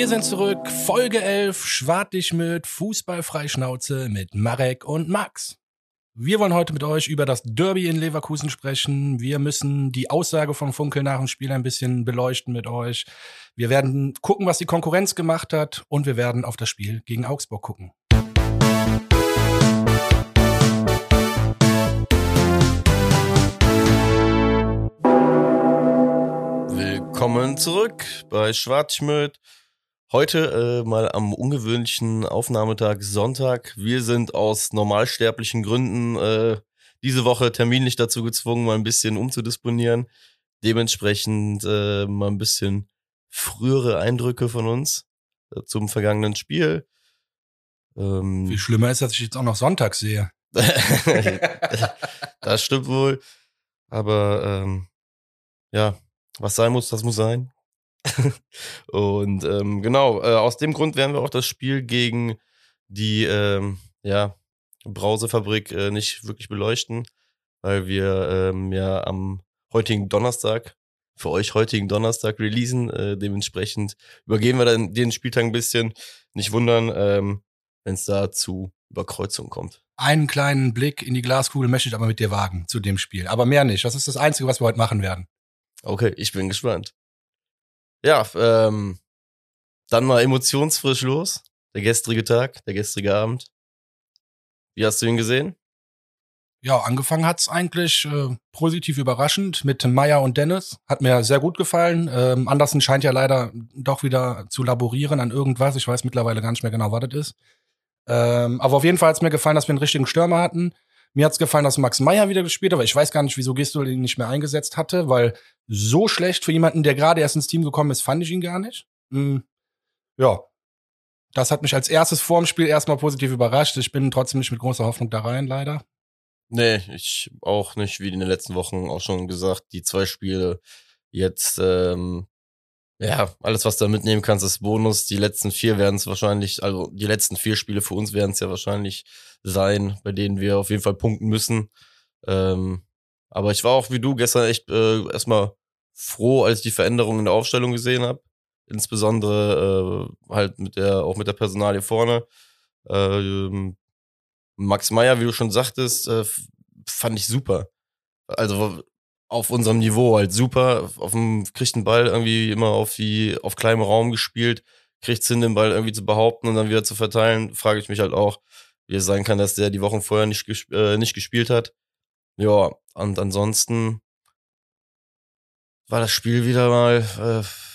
Wir sind zurück. Folge 11. Schwart mit Fußballfreischnauze mit Marek und Max. Wir wollen heute mit euch über das Derby in Leverkusen sprechen. Wir müssen die Aussage von Funkel nach dem Spiel ein bisschen beleuchten mit euch. Wir werden gucken, was die Konkurrenz gemacht hat und wir werden auf das Spiel gegen Augsburg gucken. Willkommen zurück bei Schwarzschmidt. Heute äh, mal am ungewöhnlichen Aufnahmetag Sonntag. Wir sind aus normalsterblichen Gründen äh, diese Woche terminlich dazu gezwungen, mal ein bisschen umzudisponieren. Dementsprechend äh, mal ein bisschen frühere Eindrücke von uns äh, zum vergangenen Spiel. Ähm, Viel schlimmer ist, dass ich jetzt auch noch Sonntag sehe. das stimmt wohl. Aber ähm, ja, was sein muss, das muss sein. Und ähm, genau, äh, aus dem Grund werden wir auch das Spiel gegen die ähm, ja, Brausefabrik äh, nicht wirklich beleuchten, weil wir ähm, ja am heutigen Donnerstag, für euch heutigen Donnerstag releasen. Äh, dementsprechend übergeben wir dann den Spieltag ein bisschen. Nicht wundern, ähm, wenn es da zu Überkreuzungen kommt. Einen kleinen Blick in die Glaskugel möchte ich aber mit dir wagen zu dem Spiel. Aber mehr nicht. Das ist das Einzige, was wir heute machen werden. Okay, ich bin gespannt. Ja, ähm, dann mal emotionsfrisch los. Der gestrige Tag, der gestrige Abend. Wie hast du ihn gesehen? Ja, angefangen hat's eigentlich äh, positiv überraschend mit Meier und Dennis. Hat mir sehr gut gefallen. Ähm, Andersen scheint ja leider doch wieder zu laborieren an irgendwas. Ich weiß mittlerweile gar nicht mehr genau, was das ist. Ähm, aber auf jeden Fall hat's mir gefallen, dass wir einen richtigen Stürmer hatten. Mir hat's gefallen, dass Max Meyer wieder gespielt hat, aber ich weiß gar nicht, wieso Gistol ihn nicht mehr eingesetzt hatte, weil so schlecht für jemanden, der gerade erst ins Team gekommen ist, fand ich ihn gar nicht. Hm, ja. Das hat mich als erstes vorm Spiel erstmal positiv überrascht. Ich bin trotzdem nicht mit großer Hoffnung da rein, leider. Nee, ich auch nicht, wie in den letzten Wochen auch schon gesagt, die zwei Spiele jetzt ähm, ja, alles, was du da mitnehmen kannst, ist Bonus. Die letzten vier werden es wahrscheinlich, also die letzten vier Spiele für uns werden es ja wahrscheinlich sein, bei denen wir auf jeden Fall punkten müssen. Ähm, aber ich war auch wie du gestern echt äh, erstmal froh, als ich die Veränderungen in der Aufstellung gesehen habe. Insbesondere äh, halt mit der, auch mit der Personalie vorne. Äh, Max Meyer, wie du schon sagtest, äh, fand ich super. Also auf unserem Niveau halt super. Auf dem, kriegt den Ball irgendwie immer auf die, auf kleinem Raum gespielt, kriegt hin, den Ball irgendwie zu behaupten und dann wieder zu verteilen, frage ich mich halt auch, wie es sein kann, dass der die Wochen vorher nicht, gesp äh, nicht gespielt hat. Ja, und ansonsten war das Spiel wieder mal, äh,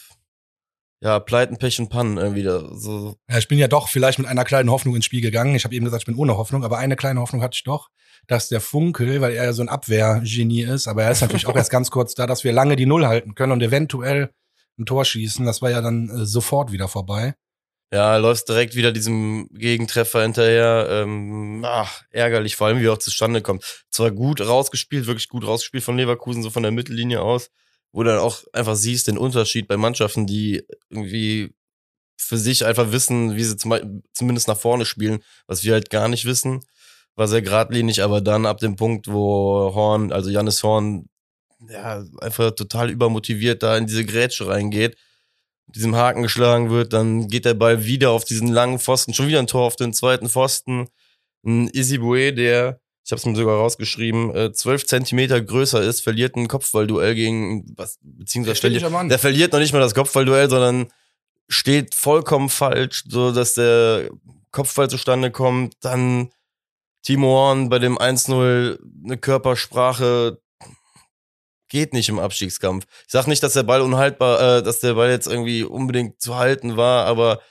ja, Pleiten, Pech und Pannen irgendwie da, so. Ja, ich bin ja doch vielleicht mit einer kleinen Hoffnung ins Spiel gegangen. Ich habe eben gesagt, ich bin ohne Hoffnung, aber eine kleine Hoffnung hatte ich doch dass der Funkel, weil er ja so ein Abwehrgenie ist, aber er ist natürlich auch erst ganz kurz da, dass wir lange die Null halten können und eventuell ein Tor schießen. Das war ja dann äh, sofort wieder vorbei. Ja, läufst direkt wieder diesem Gegentreffer hinterher. Ähm, ach, ärgerlich, vor allem wie er auch zustande kommt. Zwar gut rausgespielt, wirklich gut rausgespielt von Leverkusen, so von der Mittellinie aus, wo du dann auch einfach siehst den Unterschied bei Mannschaften, die irgendwie für sich einfach wissen, wie sie zum, zumindest nach vorne spielen, was wir halt gar nicht wissen war sehr geradlinig, aber dann ab dem Punkt, wo Horn, also Jannis Horn, ja, einfach total übermotiviert da in diese Grätsche reingeht, diesem Haken geschlagen wird, dann geht der Ball wieder auf diesen langen Pfosten, schon wieder ein Tor auf den zweiten Pfosten. Ein Isibue, der, ich habe es mir sogar rausgeschrieben, äh, zwölf Zentimeter größer ist, verliert ein Kopfballduell gegen, was, beziehungsweise der verliert, der verliert noch nicht mal das Kopfballduell, sondern steht vollkommen falsch, so dass der Kopfball zustande kommt, dann Timo Horn bei dem 1-0 eine Körpersprache geht nicht im Abstiegskampf. Ich sag nicht, dass der Ball unhaltbar, äh, dass der Ball jetzt irgendwie unbedingt zu halten war, aber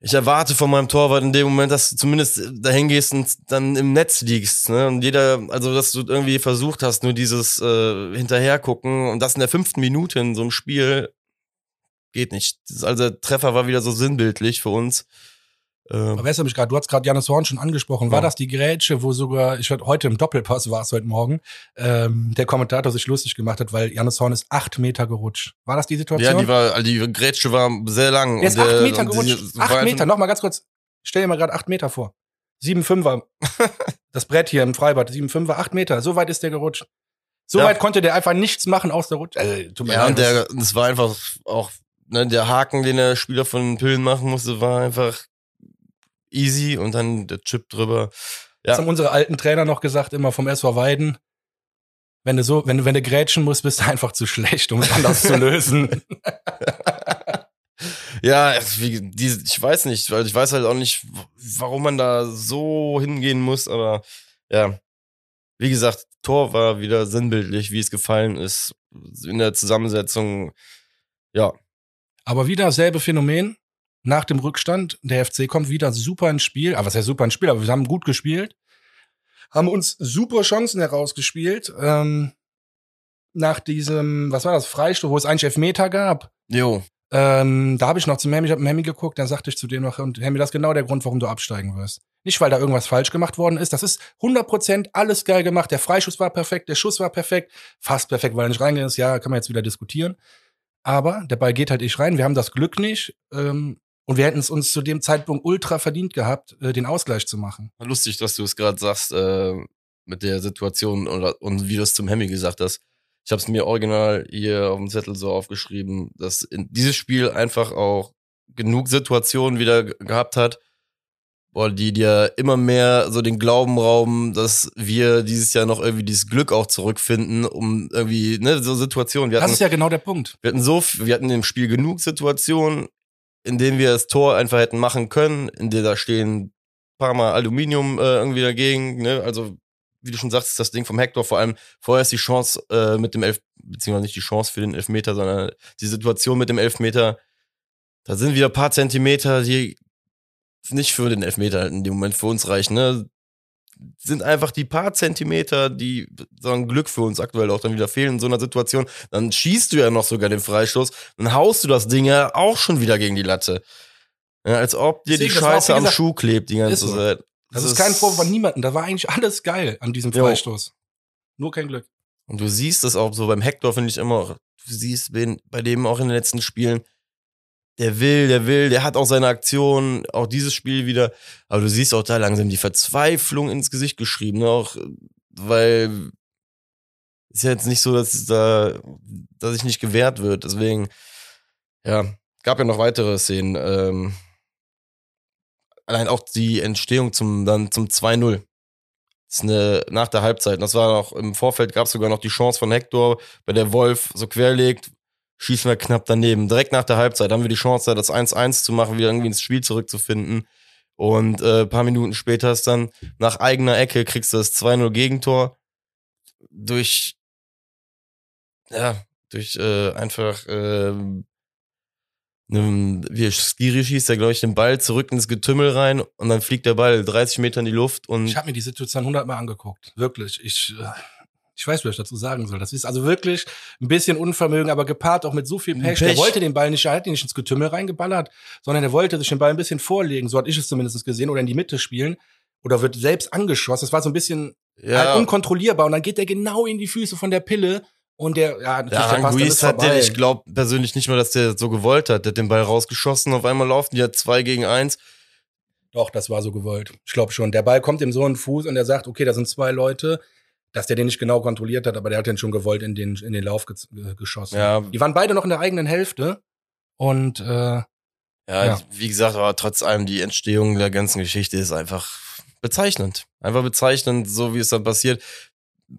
ich erwarte von meinem Torwart in dem Moment, dass du zumindest dahin gehst und dann im Netz liegst. Ne? Und jeder, also dass du irgendwie versucht hast, nur dieses äh, Hinterhergucken und das in der fünften Minute in so einem Spiel geht nicht. Also der Treffer war wieder so sinnbildlich für uns. Ähm, weißt du mich gerade, du hast gerade Janis Horn schon angesprochen. War ja. das die Grätsche, wo sogar, ich heute im Doppelpass war es heute Morgen, ähm, der Kommentator sich lustig gemacht hat, weil Janis Horn ist acht Meter gerutscht. War das die Situation? Ja, die war, also die Grätsche war sehr lang. Er ist acht Meter gerutscht. Die, acht Meter, nochmal ganz kurz. Stell dir mal gerade acht Meter vor. Sieben Fünfer. das Brett hier im Freibad, sieben Fünfer, acht Meter. So weit ist der gerutscht. So ja. weit konnte der einfach nichts machen aus der Rutsche. Äh, tut mir ja, und der, das war einfach auch ne, der Haken, den der Spieler von den Pillen machen musste, war einfach easy und dann der Chip drüber. Ja. Das haben unsere alten Trainer noch gesagt, immer vom SV Weiden. Wenn du so, wenn du, wenn du grätschen musst, bist du einfach zu schlecht, um es anders zu lösen. ja, ich weiß nicht, weil ich weiß halt auch nicht, warum man da so hingehen muss, aber ja. Wie gesagt, Tor war wieder sinnbildlich, wie es gefallen ist. In der Zusammensetzung, ja. Aber wieder selbe Phänomen nach dem Rückstand. Der FC kommt wieder super ins Spiel. Aber was heißt super ins Spiel? Aber wir haben gut gespielt. Haben uns super Chancen herausgespielt. Ähm, nach diesem, was war das, Freistoß, wo es eigentlich Elfmeter gab. Jo. Ähm, da habe ich noch zu Hemi, ich habe Hemi geguckt, dann sagte ich zu dem noch, und Hemi, das ist genau der Grund, warum du absteigen wirst. Nicht, weil da irgendwas falsch gemacht worden ist. Das ist 100% alles geil gemacht. Der Freischuss war perfekt, der Schuss war perfekt, fast perfekt, weil er nicht reingegangen ist. Ja, kann man jetzt wieder diskutieren. Aber der Ball geht halt nicht rein. Wir haben das Glück nicht. Ähm, und wir hätten es uns zu dem Zeitpunkt ultra verdient gehabt, äh, den Ausgleich zu machen. Lustig, dass du es gerade sagst äh, mit der Situation und, und wie du es zum Hemmi gesagt hast. Ich habe es mir original hier auf dem Zettel so aufgeschrieben, dass in dieses Spiel einfach auch genug Situationen wieder gehabt hat, boah, die dir immer mehr so den Glauben rauben, dass wir dieses Jahr noch irgendwie dieses Glück auch zurückfinden, um irgendwie, ne, so Situationen. Wir hatten, das ist ja genau der Punkt. Wir hatten so, wir hatten im Spiel genug Situationen, in denen wir das Tor einfach hätten machen können, in der da stehen paar Mal Aluminium äh, irgendwie dagegen, ne, also wie du schon sagst, das Ding vom Hector, vor allem vorher ist die Chance äh, mit dem Elf, beziehungsweise nicht die Chance für den Elfmeter, sondern die Situation mit dem Elfmeter, da sind wieder paar Zentimeter, die nicht für den Elfmeter in dem Moment für uns reichen, ne? Sind einfach die paar Zentimeter, die sagen Glück für uns aktuell auch dann wieder fehlen in so einer Situation. Dann schießt du ja noch sogar den Freistoß, dann haust du das Ding ja auch schon wieder gegen die Latte. Ja, als ob dir Deswegen, die Scheiße am Schuh klebt die ganze Zeit. Das, das ist kein Vorwurf von niemandem. Da war eigentlich alles geil an diesem Freistoß. Jo. Nur kein Glück. Und du siehst es auch so beim Hector, finde ich immer, du siehst bei dem auch in den letzten Spielen, der will, der will, der hat auch seine Aktion, auch dieses Spiel wieder. Aber du siehst auch da langsam die Verzweiflung ins Gesicht geschrieben, ne? auch weil ist ja jetzt nicht so, dass da, dass ich nicht gewehrt wird. Deswegen, ja, gab ja noch weitere Szenen. Ähm, allein auch die Entstehung zum dann zum 2-0. Das ist eine nach der Halbzeit. Das war noch im Vorfeld gab es sogar noch die Chance von Hector, bei der Wolf so querlegt, schießen wir knapp daneben. Direkt nach der Halbzeit haben wir die Chance, das 1-1 zu machen, wieder irgendwie ins Spiel zurückzufinden. Und äh, paar Minuten später ist dann nach eigener Ecke kriegst du das 2-0 Gegentor durch ja, durch äh, einfach äh, einem, wie Skiri schießt er, glaube ich, den Ball zurück ins Getümmel rein und dann fliegt der Ball 30 Meter in die Luft und. Ich habe mir die Situation hundertmal angeguckt. Wirklich. Ich, äh, ich weiß, was ich dazu sagen soll. Das ist also wirklich ein bisschen Unvermögen, aber gepaart auch mit so viel Pech. Pech. Der wollte den Ball nicht, er hat ihn nicht ins Getümmel reingeballert, sondern er wollte sich den Ball ein bisschen vorlegen. So hatte ich es zumindest gesehen oder in die Mitte spielen oder wird selbst angeschossen. Das war so ein bisschen ja. halt unkontrollierbar und dann geht er genau in die Füße von der Pille und der, ja, natürlich, ja, der Ranguiz hat den, ich glaube persönlich nicht mal, dass der so gewollt hat. Der hat den Ball rausgeschossen, auf einmal laufen die ja zwei gegen eins. Doch, das war so gewollt. Ich glaube schon. Der Ball kommt ihm so in den Fuß und er sagt, okay, da sind zwei Leute, dass der den nicht genau kontrolliert hat, aber der hat den schon gewollt in den, in den Lauf ge äh, geschossen. Ja. Die waren beide noch in der eigenen Hälfte und äh, ja, ja, wie gesagt, aber trotz allem die Entstehung der ganzen Geschichte ist einfach bezeichnend. Einfach bezeichnend, so wie es dann passiert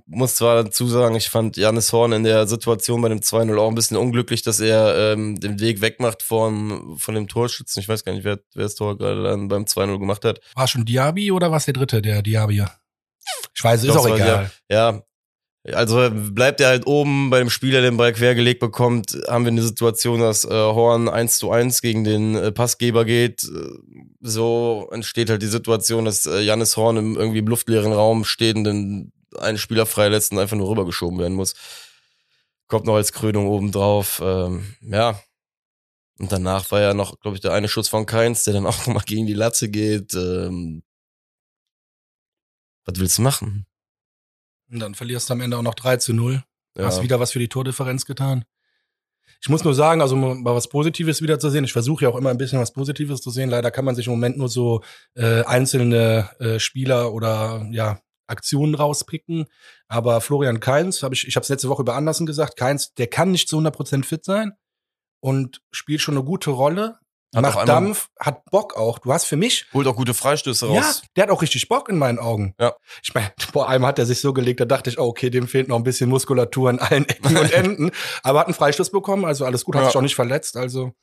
muss zwar dazu sagen, ich fand Janis Horn in der Situation bei dem 2-0 auch ein bisschen unglücklich, dass er ähm, den Weg wegmacht vom, von dem Torschützen. Ich weiß gar nicht, wer, wer das Tor gerade dann beim 2-0 gemacht hat. War schon Diaby oder was der dritte, der Diaby? Ich weiß, ist auch egal. Ja, also bleibt er halt oben bei dem Spieler, den Ball quergelegt bekommt, haben wir eine Situation, dass äh, Horn 1 zu 1 gegen den äh, Passgeber geht. Äh, so entsteht halt die Situation, dass äh, Janis Horn im irgendwie im luftleeren Raum steht und den einen Spieler freilässt und einfach nur rübergeschoben werden muss. Kommt noch als Krönung obendrauf. Ähm, ja. Und danach war ja noch, glaube ich, der eine Schuss von Keins, der dann auch nochmal gegen die Latze geht. Ähm, was willst du machen? Und dann verlierst du am Ende auch noch 3 zu 0. Ja. Hast wieder was für die Tordifferenz getan. Ich muss nur sagen, also mal was Positives wieder zu sehen. Ich versuche ja auch immer ein bisschen was Positives zu sehen. Leider kann man sich im Moment nur so äh, einzelne äh, Spieler oder ja Aktionen rauspicken. Aber Florian Keins, hab ich, ich habe es letzte Woche über Andersen gesagt, Keins, der kann nicht zu 100% fit sein. und spielt schon eine gute Rolle. Hat macht Dampf, hat Bock auch. Du hast für mich Holt auch gute Freistöße Ja, raus. der hat auch richtig Bock in meinen Augen. Ja. Ich meine, vor allem hat er sich so gelegt, da dachte ich, oh, okay, dem fehlt noch ein bisschen Muskulatur an allen Ecken und Enden. Aber hat einen Freistoß bekommen, also alles gut, hat Ja. sich auch nicht verletzt. Also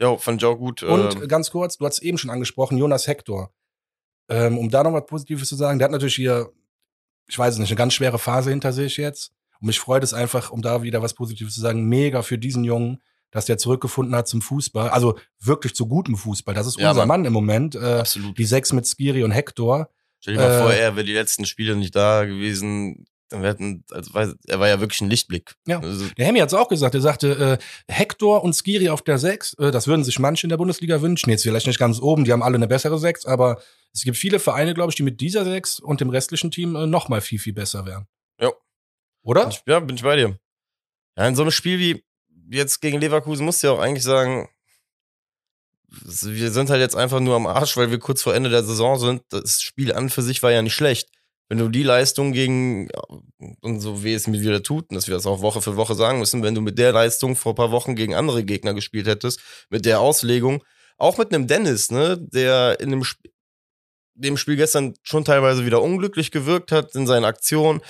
Ja, fand ich auch gut. und ähm, ganz kurz, du hast eben schon angesprochen, Jonas Hector. Ähm, um da noch was Positives zu sagen, der hat natürlich hier, ich weiß es nicht, eine ganz schwere Phase hinter sich jetzt. Und mich freut es einfach, um da wieder was Positives zu sagen, mega für diesen Jungen, dass der zurückgefunden hat zum Fußball. Also wirklich zu gutem Fußball. Das ist Ja, unser Mann. Mann im Moment. Äh, absolut. die sechs mit Skiri und Hector. Stell dir mal äh, vor, er wäre die letzten Spiele nicht da gewesen. Dann hätten, also er war ja wirklich ein Lichtblick. Ja. Also, Der Hemi hat's auch gesagt. Er sagte, äh, Hector und Skiri auf der Sechs, äh, das würden sich manche in der Bundesliga wünschen. Jetzt vielleicht nicht ganz oben, die haben alle eine bessere Sechs, aber es gibt viele Vereine, glaube ich, die mit dieser Sechs und dem restlichen Team äh, noch mal viel, viel besser wären. Ja. Oder? bin ich, ja, bin ich bei dir. Ja, in so einem Spiel wie jetzt gegen Leverkusen musst du ja auch eigentlich sagen, wir sind halt jetzt einfach nur am Arsch, weil wir kurz vor Ende der Saison sind. Das Spiel an für sich war ja nicht schlecht. Wenn du die Leistung gegen, und so wie es mir wieder tut, und dass wir das auch Woche für Woche sagen müssen, wenn du mit der Leistung vor ein paar Wochen gegen andere Gegner gespielt hättest, mit der Auslegung, auch mit einem Dennis, ne, der in dem, Sp dem Spiel gestern schon teilweise wieder unglücklich gewirkt hat in seinen Aktionen.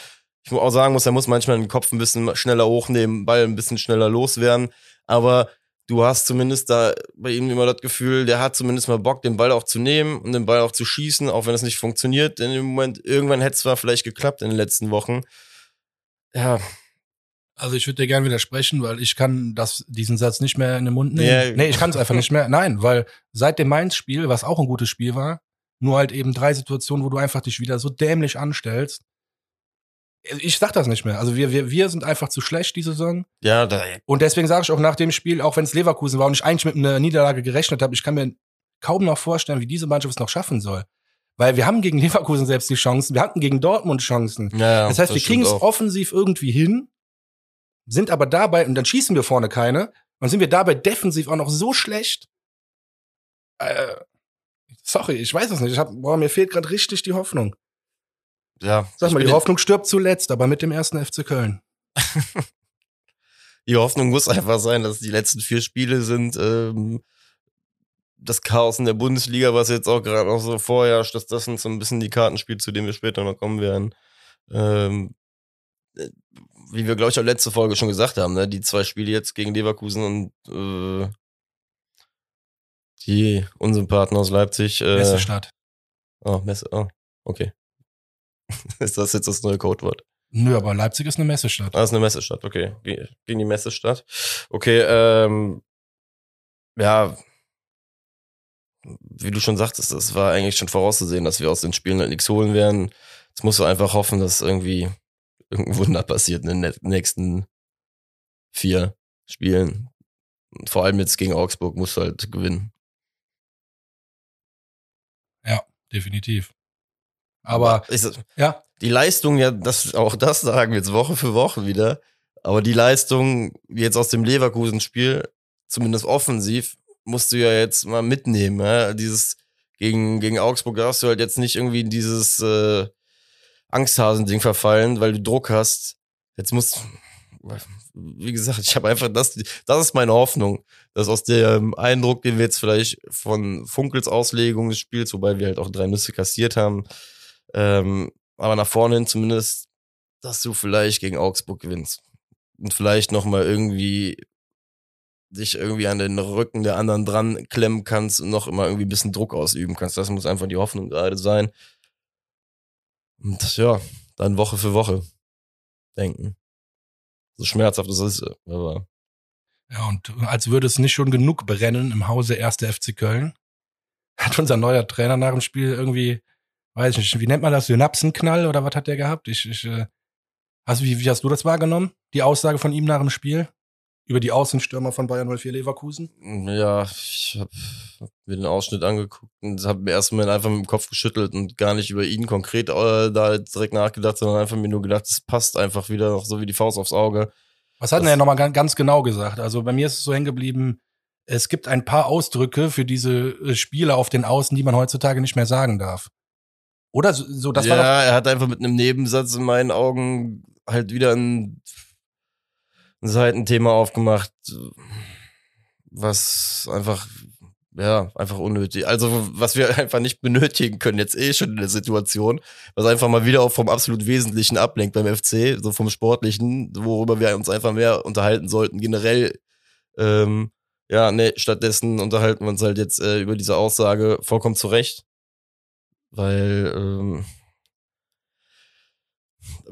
Ich muss auch sagen muss, er muss manchmal den Kopf ein bisschen schneller hochnehmen, Ball ein bisschen schneller loswerden, aber du hast zumindest da bei ihm immer das Gefühl, der hat zumindest mal Bock, den Ball auch zu nehmen und den Ball auch zu schießen, auch wenn es nicht funktioniert. In dem Moment, irgendwann hätte es zwar vielleicht geklappt in den letzten Wochen. Ja, Also ich würde dir gerne widersprechen, weil ich kann das, diesen Satz nicht mehr in den Mund nehmen. Ja. Nee, ich kann es einfach nicht mehr. Nein, weil seit dem Mainz-Spiel, was auch ein gutes Spiel war, nur halt eben drei Situationen, wo du einfach dich wieder so dämlich anstellst. Ich sag das nicht mehr. Also wir, wir, wir sind einfach zu schlecht diese Saison. ja, da, Und deswegen sage ich auch nach dem Spiel, auch wenn es Leverkusen war und ich eigentlich mit einer Niederlage gerechnet habe, ich kann mir kaum noch vorstellen, wie diese Mannschaft es noch schaffen soll. Weil wir haben gegen Leverkusen selbst die Chancen, wir hatten gegen Dortmund Chancen. ja, Das heißt, wir kriegen es offensiv irgendwie hin, sind aber dabei, und dann schießen wir vorne keine, und sind wir dabei defensiv auch noch so schlecht. Äh, sorry, ich weiß es nicht. Ich hab, boah, mir fehlt gerade richtig die Hoffnung. Ja, Sag mal, die Hoffnung stirbt zuletzt, aber mit dem ersten FC Köln. die Hoffnung muss einfach sein, dass die letzten vier Spiele sind ähm, das Chaos in der Bundesliga, was jetzt auch gerade noch so vorherrscht, dass das sind so ein bisschen die Kartenspiele, zu denen wir später noch kommen werden. Ähm, äh, wie wir, glaube ich, auch letzte Folge schon gesagt haben, ne? die zwei Spiele jetzt gegen Leverkusen und äh, die Unsympathen aus Leipzig. Äh, Messestadt. Oh, Messe, oh, okay. ist das jetzt das neue Codewort? Nö, aber Leipzig ist eine Messestadt. Ah, ist eine Messestadt, okay. Ge- Gegen die Messestadt. Okay, ähm, ja, wie du schon sagtest, das war eigentlich schon vorauszusehen, dass wir aus den Spielen halt nichts holen werden. Jetzt musst du einfach hoffen, dass irgendwie irgendein Wunder passiert in den nächsten vier Spielen. Und Vor allem jetzt gegen Augsburg musst du halt gewinnen. Definitiv. Aber, ich, ja, die Leistung, ja, das, auch das sagen wir jetzt Woche für Woche wieder. Aber die Leistung jetzt aus dem Leverkusen-Spiel, zumindest offensiv, musst du ja jetzt mal mitnehmen. Ja? Dieses gegen, gegen Augsburg darfst du halt jetzt nicht irgendwie in dieses äh, Angsthasen-Ding verfallen, weil du Druck hast. Jetzt musst, wie gesagt, ich habe einfach das, das ist meine Hoffnung, dass aus dem Eindruck, den wir jetzt vielleicht von Funkels Auslegung des Spiels, wobei wir halt auch drei Nüsse kassiert haben, ähm, aber nach vorne hin zumindest, dass du vielleicht gegen Augsburg gewinnst. Und vielleicht nochmal irgendwie dich irgendwie an den Rücken der anderen dran klemmen kannst und noch immer irgendwie ein bisschen Druck ausüben kannst. Das muss einfach die Hoffnung gerade sein. Und ja, dann Woche für Woche denken. So schmerzhaft das ist, aber ja, und als würde es nicht schon genug brennen im Hause 1. FC Köln, hat unser neuer Trainer nach dem Spiel irgendwie, weiß ich nicht, wie nennt man das, Synapsenknall oder was hat der gehabt? Ich, ich, äh, hast, wie, wie hast du das wahrgenommen? Die Aussage von ihm nach dem Spiel? Über die Außenstürmer von Bayern 04 Leverkusen? Ja, ich habe hab mir den Ausschnitt angeguckt und habe mir erstmal einfach mit dem Kopf geschüttelt und gar nicht über ihn konkret äh, da direkt nachgedacht, sondern einfach mir nur gedacht, es passt einfach wieder noch so wie die Faust aufs Auge. Was hat Das- er ja nochmal ganz genau gesagt? Also bei mir ist es so hängen geblieben, es gibt ein paar Ausdrücke für diese äh, Spieler auf den Außen, die man heutzutage nicht mehr sagen darf. Oder so, so das ja, war doch, er hat einfach mit einem Nebensatz in meinen Augen halt wieder ein, ein Seitenthema aufgemacht. was einfach ja, einfach unnötig. Also, was wir einfach nicht benötigen können, jetzt eh schon in der Situation, was einfach mal wieder auch vom absolut Wesentlichen ablenkt beim FC, so vom Sportlichen, worüber wir uns einfach mehr unterhalten sollten, generell. Ähm, ja, nee, stattdessen unterhalten wir uns halt jetzt äh, über diese Aussage vollkommen zurecht. Weil, ähm,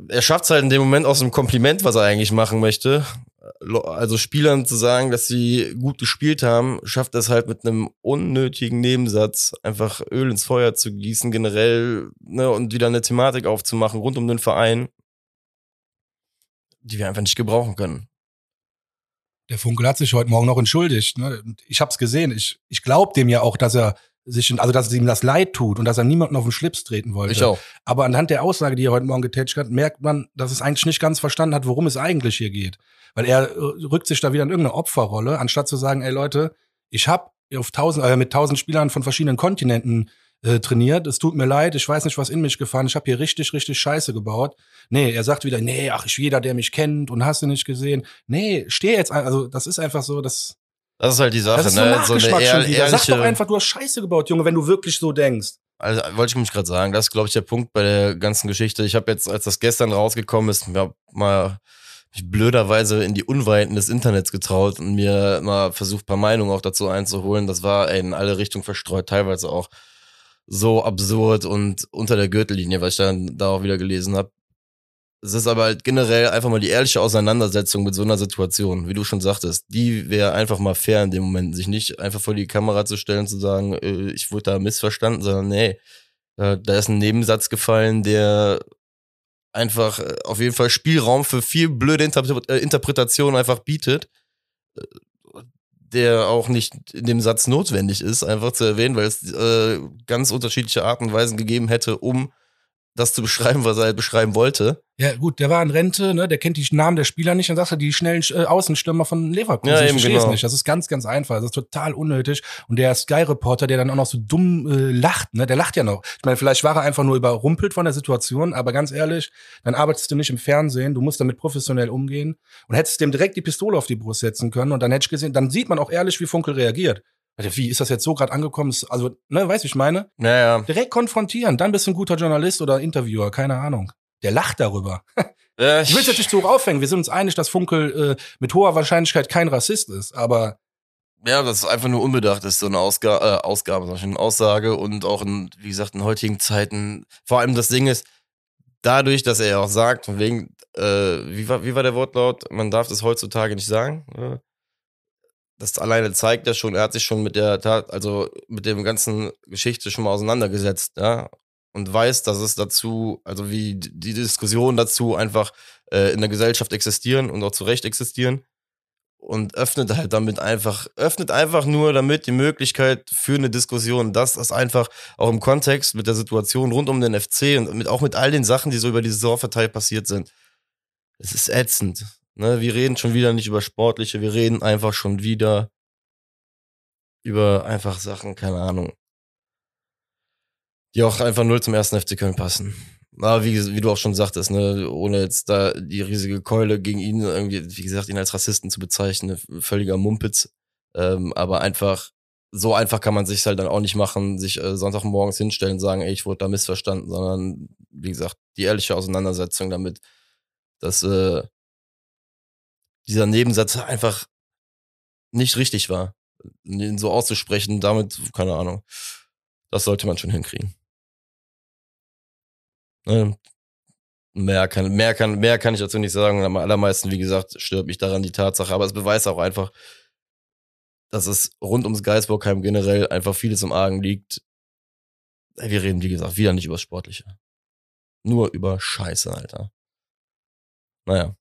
er schafft es halt in dem Moment aus einem Kompliment, was er eigentlich machen möchte, also Spielern zu sagen, dass sie gut gespielt haben, schafft es halt mit einem unnötigen Nebensatz einfach Öl ins Feuer zu gießen, generell, ne, und wieder eine Thematik aufzumachen rund um den Verein, die wir einfach nicht gebrauchen können. Der Funkel hat sich heute Morgen noch entschuldigt. Ne? Ich habe es gesehen. Ich, ich glaube dem ja auch, dass er sich, also dass es ihm das leid tut und dass er niemanden auf den Schlips treten wollte. Ich auch. Aber anhand der Aussage, die er heute Morgen getätigt hat, merkt man, dass es eigentlich nicht ganz verstanden hat, worum es eigentlich hier geht. Weil er äh, rückt sich da wieder in irgendeine Opferrolle, anstatt zu sagen, ey Leute, ich habe auf tausend, äh, mit tausend Spielern von verschiedenen Kontinenten äh, trainiert. Es tut mir leid, ich weiß nicht, was in mich gefahren. Ich habe hier richtig, richtig Scheiße gebaut. Nee, er sagt wieder, nee, ach, ich jeder, der mich kennt und hast du nicht gesehen. Nee, steh jetzt, also das ist einfach so, das. Das ist halt die Sache, das ist ne? So, so eine ehr ehrliche... Sag doch einfach, du hast Scheiße gebaut, Junge, wenn du wirklich so denkst. Also wollte ich mich gerade sagen, das ist, glaube ich, der Punkt bei der ganzen Geschichte. Ich habe jetzt, als das gestern rausgekommen ist, mir mal mich blöderweise in die Unweiten des Internets getraut und mir mal versucht, paar Meinungen auch dazu einzuholen. Das war ey, in alle Richtungen verstreut, teilweise auch so absurd und unter der Gürtellinie, was ich dann da auch wieder gelesen habe. Es ist aber halt generell einfach mal die ehrliche Auseinandersetzung mit so einer Situation, wie du schon sagtest. Die wäre einfach mal fair in dem Moment, sich nicht einfach vor die Kamera zu stellen, zu sagen, äh, ich wurde da missverstanden, sondern nee, da ist ein Nebensatz gefallen, der einfach äh, auf jeden Fall Spielraum für viel blöde äh, Interpretation einfach bietet, äh, der auch nicht in dem Satz notwendig ist, einfach zu erwähnen, weil es äh, ganz unterschiedliche Arten und Weisen gegeben hätte, um das zu beschreiben, was er halt beschreiben wollte. Ja, gut, der war in Rente, ne, der kennt die Namen der Spieler nicht, dann sagt er die schnellen äh, Außenstürmer von Leverkusen. Ja, ich genau. nicht. Das ist ganz, ganz einfach. Das ist total unnötig. Und der Sky-Reporter, der dann auch noch so dumm äh, lacht, ne, der lacht ja noch. Ich meine, vielleicht war er einfach nur überrumpelt von der Situation, aber ganz ehrlich, dann arbeitest du nicht im Fernsehen, du musst damit professionell umgehen und hättest dem direkt die Pistole auf die Brust setzen können und dann hätte ich gesehen, dann sieht man auch ehrlich, wie Funkel reagiert. Wie ist das jetzt so gerade angekommen? Also, ne, weißt du, ich meine? Naja. Direkt konfrontieren, dann bist du ein guter Journalist oder Interviewer, keine Ahnung. Der lacht darüber. Ja, ich will es jetzt nicht so aufhängen. Wir sind uns einig, dass Funkel äh, mit hoher Wahrscheinlichkeit kein Rassist ist, aber ja, das ist einfach nur unbedacht ist, so eine Ausga äh, Ausgabe, eine Aussage und auch in, wie gesagt, in heutigen Zeiten. Vor allem das Ding ist, dadurch, dass er auch sagt, von wegen, äh, wie, war, wie war der Wortlaut? Man darf das heutzutage nicht sagen. Das alleine zeigt ja schon, er hat sich schon mit der Tat, also mit dem ganzen Geschichte schon mal auseinandergesetzt, ja, und weiß, dass es dazu, also wie die Diskussionen dazu einfach äh, in der Gesellschaft existieren und auch zu Recht existieren und öffnet halt damit einfach, öffnet einfach nur damit die Möglichkeit für eine Diskussion, dass das einfach auch im Kontext mit der Situation rund um den FC und mit, auch mit all den Sachen, die so über die Saison verteilt passiert sind. Es ist ätzend. Ne, wir reden schon wieder nicht über Sportliche, wir reden einfach schon wieder über einfach Sachen, keine Ahnung. Die auch einfach null zum ersten FC Köln passen. Aber wie, wie du auch schon sagtest, ne, ohne jetzt da die riesige Keule gegen ihn, irgendwie, wie gesagt, ihn als Rassisten zu bezeichnen, völliger Mumpitz. Ähm, aber einfach, so einfach kann man sich halt dann auch nicht machen, sich äh, Sonntagmorgens hinstellen und sagen, ey, ich wurde da missverstanden, sondern wie gesagt, die ehrliche Auseinandersetzung damit, dass äh, dieser Nebensatz einfach nicht richtig war. ihn so auszusprechen, damit, keine Ahnung, das sollte man schon hinkriegen. Ne? Mehr kann, mehr kann, mehr kann ich dazu nicht sagen. Am allermeisten, wie gesagt, stört mich daran die Tatsache. Aber es beweist auch einfach, dass es rund ums Geisburgheim generell einfach vieles im Argen liegt. Wir reden, wie gesagt, wieder nicht über Sportliche. Nur über Scheiße, Alter. Naja.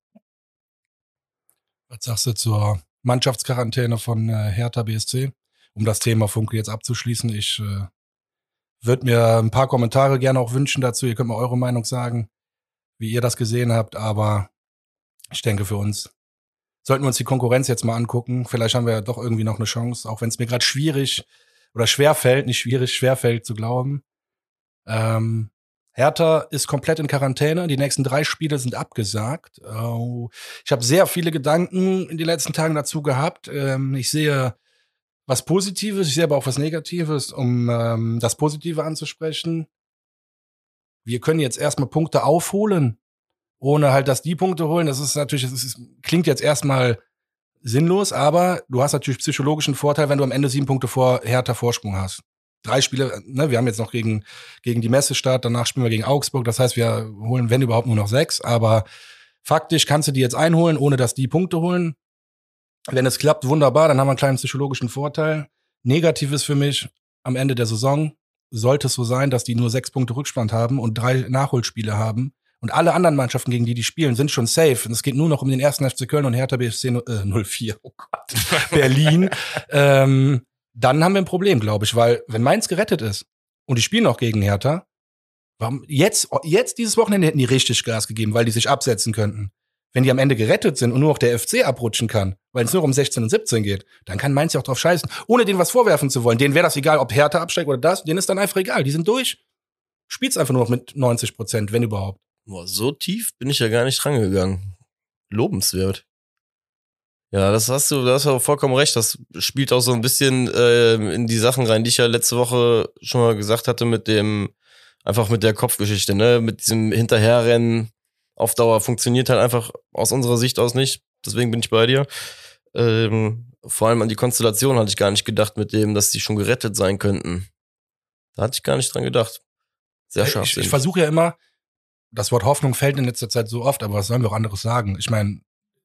Was sagst du zur Mannschaftsquarantäne von äh, Hertha BSC? Um das Thema Funke jetzt abzuschließen, ich äh, würde mir ein paar Kommentare gerne auch wünschen dazu. Ihr könnt mal eure Meinung sagen, wie ihr das gesehen habt, aber ich denke für uns sollten wir uns die Konkurrenz jetzt mal angucken. Vielleicht haben wir ja doch irgendwie noch eine Chance, auch wenn es mir gerade schwierig oder schwer fällt, nicht schwierig, schwer fällt zu glauben. Ähm, Hertha ist komplett in Quarantäne. Die nächsten drei Spiele sind abgesagt. Ich habe sehr viele Gedanken in den letzten Tagen dazu gehabt. Ähm, ich sehe was Positives, ich sehe aber auch was Negatives, um ähm, das Positive anzusprechen. Wir können jetzt erstmal Punkte aufholen, ohne halt, dass die Punkte holen. Das ist natürlich, das ist, klingt jetzt erstmal sinnlos, aber du hast natürlich psychologischen Vorteil, wenn du am Ende sieben Punkte vor Hertha Vorsprung hast. Drei Spiele, ne, wir haben jetzt noch gegen, gegen die Messestadt, danach spielen wir gegen Augsburg. Das heißt, wir holen, wenn überhaupt, nur noch sechs. Aber faktisch kannst du die jetzt einholen, ohne dass die Punkte holen. Wenn es klappt, wunderbar, dann haben wir einen kleinen psychologischen Vorteil. Negativ ist für mich, am Ende der Saison sollte es so sein, dass die nur sechs Punkte Rückstand haben und drei Nachholspiele haben. Und alle anderen Mannschaften, gegen die die spielen, sind schon safe. Und es geht nur noch um den ersten FC Köln und Hertha BSC äh, 04, oh Gott, Berlin. ähm, dann haben wir ein Problem, glaube ich, weil wenn Mainz gerettet ist und die spielen auch gegen Hertha, warum jetzt, jetzt dieses Wochenende hätten die richtig Gas gegeben, weil die sich absetzen könnten. Wenn die am Ende gerettet sind und nur noch der FC abrutschen kann, weil es nur um 16 und 17 geht, dann kann Mainz ja auch drauf scheißen, ohne denen was vorwerfen zu wollen. Denen wäre das egal, ob Hertha absteigt oder das, denen ist dann einfach egal. Die sind durch. Spielt's einfach nur noch mit 90 Prozent, wenn überhaupt. Boah, so tief bin ich ja gar nicht rangegangen. Lobenswert. Ja, das hast du, da hast du vollkommen recht. Das spielt auch so ein bisschen äh, in die Sachen rein, die ich ja letzte Woche schon mal gesagt hatte mit dem, einfach mit der Kopfgeschichte, ne, mit diesem Hinterherrennen auf Dauer funktioniert halt einfach aus unserer Sicht aus nicht. Deswegen bin ich bei dir. Ähm, vor allem an die Konstellation hatte ich gar nicht gedacht mit dem, dass die schon gerettet sein könnten. Da hatte ich gar nicht dran gedacht. Sehr scharf. Ich, ich versuche ja immer, das Wort Hoffnung fällt in letzter Zeit so oft, aber was sollen wir auch anderes sagen? Ich meine,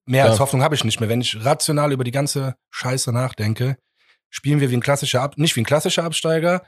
mehr ja. als Hoffnung habe ich nicht mehr. Wenn ich rational über die ganze Scheiße nachdenke, spielen wir wie ein klassischer Ab nicht wie ein klassischer Absteiger,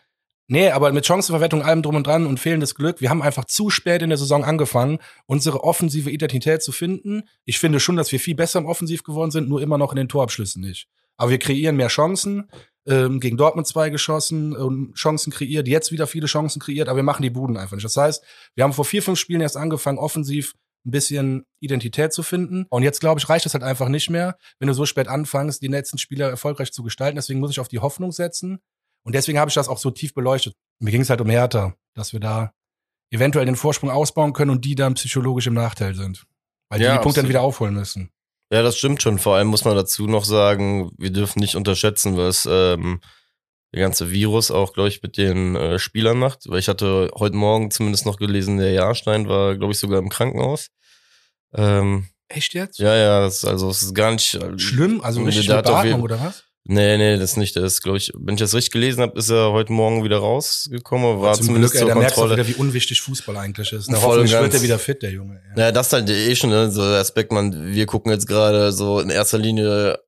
Nee, aber mit Chancenverwertung allem drum und dran und fehlendes Glück. Wir haben einfach zu spät in der Saison angefangen, unsere offensive Identität zu finden. Ich finde schon, dass wir viel besser im Offensiv geworden sind, nur immer noch in den Torabschlüssen nicht. Aber wir kreieren mehr Chancen, ähm, gegen Dortmund zwei geschossen, ähm, Chancen kreiert, jetzt wieder viele Chancen kreiert, aber wir machen die Buden einfach nicht. Das heißt, wir haben vor vier, fünf Spielen erst angefangen, offensiv ein bisschen Identität zu finden. Und jetzt, glaube ich, reicht es halt einfach nicht mehr, wenn du so spät anfängst, die letzten Spieler erfolgreich zu gestalten. Deswegen muss ich auf die Hoffnung setzen. Und deswegen habe ich das auch so tief beleuchtet. Mir ging es halt um Hertha, dass wir da eventuell den Vorsprung ausbauen können und die dann psychologisch im Nachteil sind. Weil die ja, die Punkte dann wieder aufholen müssen. Ja, das stimmt schon. Vor allem muss man dazu noch sagen, wir dürfen nicht unterschätzen, was ähm, der ganze Virus auch, glaube ich, mit den äh, Spielern macht. Weil ich hatte heute Morgen zumindest noch gelesen, der Jahrstein war, glaube ich, sogar im Krankenhaus. Ähm, Echt jetzt? Ja, ja, das, also es ist gar nicht äh, schlimm, also richtig Beatmung oder was? Nee, nee, das nicht. Das ist, glaube ich, wenn ich das richtig gelesen habe, ist er heute Morgen wieder rausgekommen. War Zum zumindest Glück, ey, zur da Kontrolle. merkst du wieder, wie unwichtig Fußball eigentlich ist. Da hoffentlich wird er wieder fit, der Junge. Ja, ja das ist halt eh schon ne, so der Aspekt, man, wir gucken jetzt gerade so in erster Linie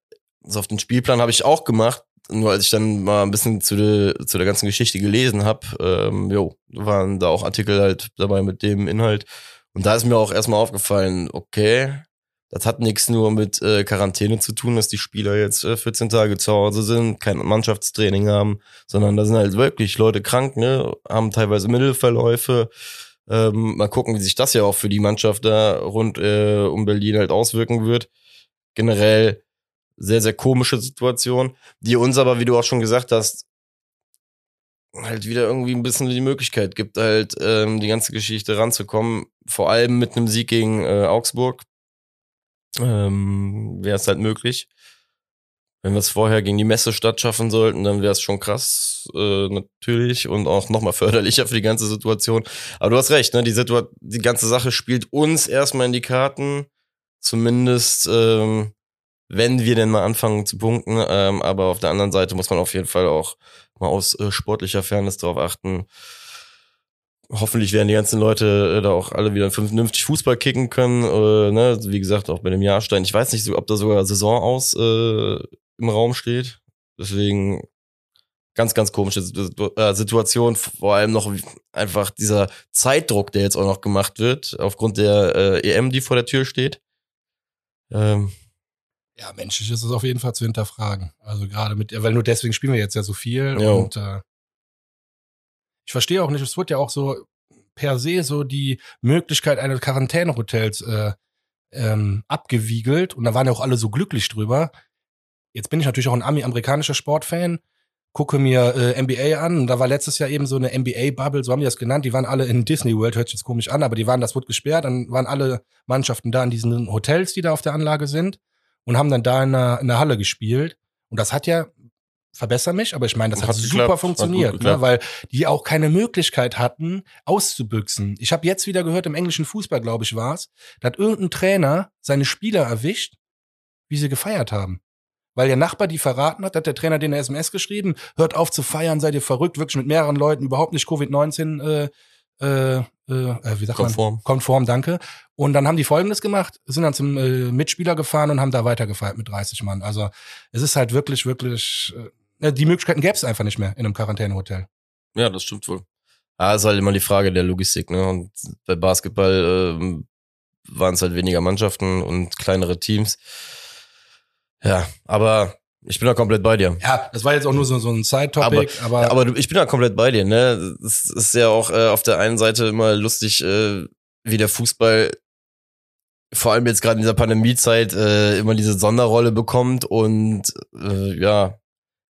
so auf den Spielplan habe ich auch gemacht. Nur als ich dann mal ein bisschen zu der, zu der ganzen Geschichte gelesen habe, ähm, jo, waren da auch Artikel halt dabei mit dem Inhalt. Und da ist mir auch erstmal aufgefallen, okay, das hat nichts nur mit äh, Quarantäne zu tun, dass die Spieler jetzt äh, 14 Tage zu Hause sind, kein Mannschaftstraining haben, sondern da sind halt wirklich Leute krank, ne, haben teilweise Mittelverläufe. Ähm, mal gucken, wie sich das ja auch für die Mannschaft da rund äh, um Berlin halt auswirken wird. Generell sehr, sehr komische Situation, die uns aber, wie du auch schon gesagt hast, halt wieder irgendwie ein bisschen die Möglichkeit gibt, halt ähm, die ganze Geschichte ranzukommen. Vor allem mit einem Sieg gegen äh, Augsburg ähm, wäre es halt möglich. Wenn wir es vorher gegen die Messestadt schaffen sollten, dann wäre es schon krass, äh, natürlich, und auch nochmal förderlicher für die ganze Situation. Aber du hast recht, ne? Die, Situa die ganze Sache spielt uns erstmal in die Karten. Zumindest, ähm, wenn wir denn mal anfangen zu punkten. Ähm, aber auf der anderen Seite muss man auf jeden Fall auch mal aus äh, sportlicher Fairness darauf achten, hoffentlich werden die ganzen Leute äh, da auch alle wieder vernünftig Fußball kicken können. Äh, ne? Wie gesagt, auch bei dem Jahrstein. Ich weiß nicht, ob da sogar Saison aus äh, im Raum steht. Deswegen ganz, ganz komische äh, Situation. Vor allem noch einfach dieser Zeitdruck, der jetzt auch noch gemacht wird, aufgrund der äh, EM, die vor der Tür steht. Ähm, ja, menschlich ist es auf jeden Fall zu hinterfragen. Also gerade mit, weil nur deswegen spielen wir jetzt ja so viel jo. und äh, ich verstehe auch nicht, es wird ja auch so per se so die Möglichkeit eines Quarantänehotels äh, ähm, abgewiegelt und da waren ja auch alle so glücklich drüber. Jetzt bin ich natürlich auch ein amerikanischer Sportfan, gucke mir äh, NBA an und da war letztes Jahr eben so eine NBA-Bubble, so haben die das genannt, die waren alle in Disney World, hört sich jetzt komisch an, aber die waren, das wurde gesperrt, dann waren alle Mannschaften da in diesen Hotels, die da auf der Anlage sind und haben dann da in der, in der Halle gespielt und das hat ja verbessere mich, aber ich meine, das hat, Hat super geklappt, hat funktioniert, gut ne, weil die auch keine Möglichkeit hatten, auszubüchsen. Ich habe jetzt wieder gehört, im englischen Fußball, glaube ich, war es, da hat irgendein Trainer seine Spieler erwischt, wie sie gefeiert haben. Weil der Nachbar die verraten hat, hat der Trainer den eine SMS geschrieben, hört auf zu feiern, seid ihr verrückt, wirklich mit mehreren Leuten, überhaupt nicht Covid-19, äh, äh, äh, äh, wie sagt Konform. man? Konform, danke. Und dann haben die Folgendes gemacht, sind dann zum äh, Mitspieler gefahren und haben da weitergefeiert mit 30 Mann. Also es ist halt wirklich, wirklich, äh, die Möglichkeiten gäbe es einfach nicht mehr in einem Quarantänehotel. Ja, das stimmt wohl. Ja, ist halt immer die Frage der Logistik, ne? Und bei Basketball ähm, waren es halt weniger Mannschaften und kleinere Teams. Ja, aber ich bin da komplett bei dir. Ja, das war jetzt auch nur so, so ein Side-Topic, aber, Aber du- ich bin da komplett bei dir, ne? Es ist ja auch äh, auf der einen Seite immer lustig, äh, wie der Fußball vor allem jetzt gerade in dieser Pandemiezeit äh, immer diese Sonderrolle bekommt und äh, ja,